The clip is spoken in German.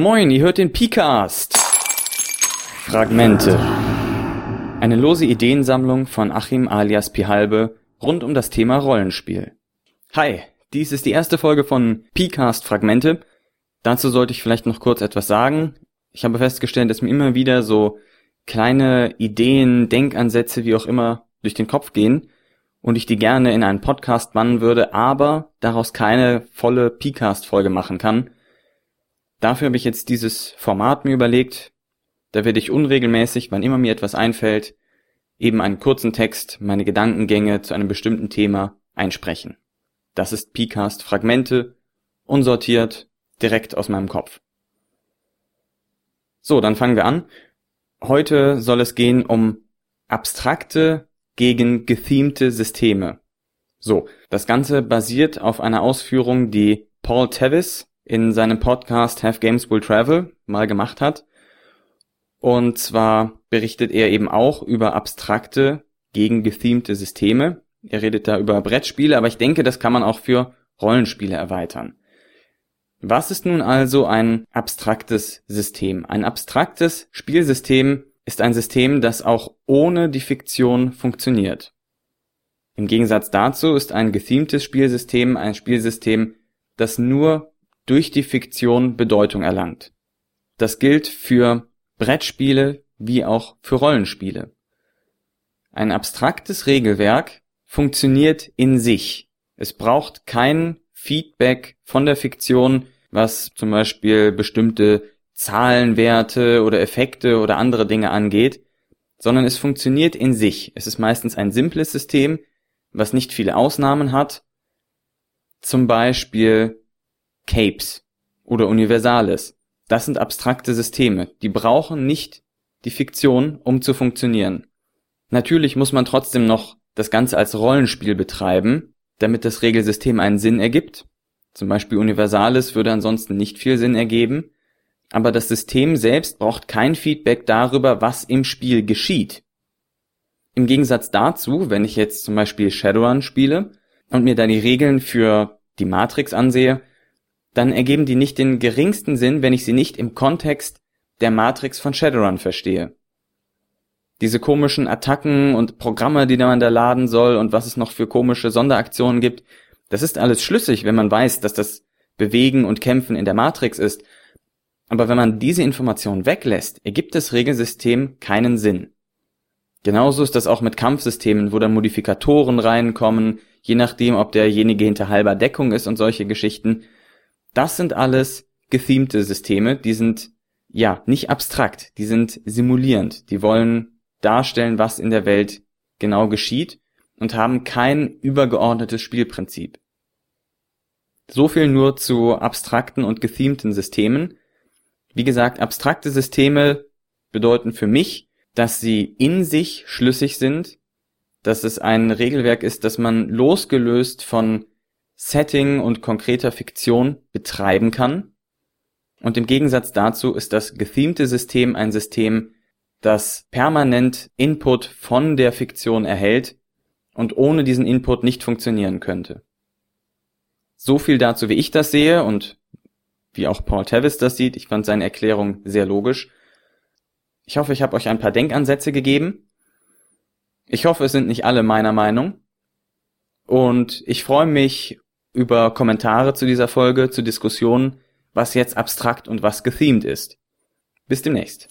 Moin, ihr hört den Picast. Fragmente. Eine lose Ideensammlung von Achim alias Pihalbe rund um das Thema Rollenspiel. Hi, dies ist die erste Folge von Picast Fragmente. Dazu sollte ich vielleicht noch kurz etwas sagen. Ich habe festgestellt, dass mir immer wieder so kleine Ideen, Denkansätze, wie auch immer, durch den Kopf gehen und ich die gerne in einen Podcast bannen würde, aber daraus keine volle Picast-Folge machen kann. Dafür habe ich jetzt dieses Format mir überlegt. Da werde ich unregelmäßig, wann immer mir etwas einfällt, eben einen kurzen Text, meine Gedankengänge zu einem bestimmten Thema einsprechen. Das ist Picast Fragmente, unsortiert, direkt aus meinem Kopf. So, dann fangen wir an. Heute soll es gehen um abstrakte gegen gethemte Systeme. So, das Ganze basiert auf einer Ausführung, die Paul Tevis in seinem Podcast Have Games Will Travel mal gemacht hat. Und zwar berichtet er eben auch über abstrakte gegen gethemte Systeme. Er redet da über Brettspiele, aber ich denke, das kann man auch für Rollenspiele erweitern. Was ist nun also ein abstraktes System? Ein abstraktes Spielsystem ist ein System, das auch ohne die Fiktion funktioniert. Im Gegensatz dazu ist ein gethemtes Spielsystem ein Spielsystem, das nur durch die Fiktion Bedeutung erlangt. Das gilt für Brettspiele wie auch für Rollenspiele. Ein abstraktes Regelwerk funktioniert in sich. Es braucht kein Feedback von der Fiktion, was zum Beispiel bestimmte Zahlenwerte oder Effekte oder andere Dinge angeht, sondern es funktioniert in sich. Es ist meistens ein simples System, was nicht viele Ausnahmen hat. Zum Beispiel Capes oder Universales. Das sind abstrakte Systeme, die brauchen nicht die Fiktion, um zu funktionieren. Natürlich muss man trotzdem noch das Ganze als Rollenspiel betreiben, damit das Regelsystem einen Sinn ergibt. Zum Beispiel Universales würde ansonsten nicht viel Sinn ergeben, aber das System selbst braucht kein Feedback darüber, was im Spiel geschieht. Im Gegensatz dazu, wenn ich jetzt zum Beispiel Shadowrun spiele und mir da die Regeln für die Matrix ansehe, dann ergeben die nicht den geringsten Sinn, wenn ich sie nicht im Kontext der Matrix von Shadowrun verstehe. Diese komischen Attacken und Programme, die man da laden soll und was es noch für komische Sonderaktionen gibt, das ist alles schlüssig, wenn man weiß, dass das Bewegen und Kämpfen in der Matrix ist. Aber wenn man diese Information weglässt, ergibt das Regelsystem keinen Sinn. Genauso ist das auch mit Kampfsystemen, wo dann Modifikatoren reinkommen, je nachdem, ob derjenige hinter halber Deckung ist und solche Geschichten. Das sind alles gethemte Systeme, die sind ja nicht abstrakt, die sind simulierend, die wollen darstellen, was in der Welt genau geschieht und haben kein übergeordnetes Spielprinzip. So viel nur zu abstrakten und gethemten Systemen. Wie gesagt, abstrakte Systeme bedeuten für mich, dass sie in sich schlüssig sind, dass es ein Regelwerk ist, das man losgelöst von Setting und konkreter Fiktion betreiben kann. Und im Gegensatz dazu ist das gethemte System ein System, das permanent Input von der Fiktion erhält und ohne diesen Input nicht funktionieren könnte. So viel dazu, wie ich das sehe und wie auch Paul Tevis das sieht. Ich fand seine Erklärung sehr logisch. Ich hoffe, ich habe euch ein paar Denkansätze gegeben. Ich hoffe, es sind nicht alle meiner Meinung. Und ich freue mich über Kommentare zu dieser Folge, zu Diskussionen, was jetzt abstrakt und was gethemed ist. Bis demnächst.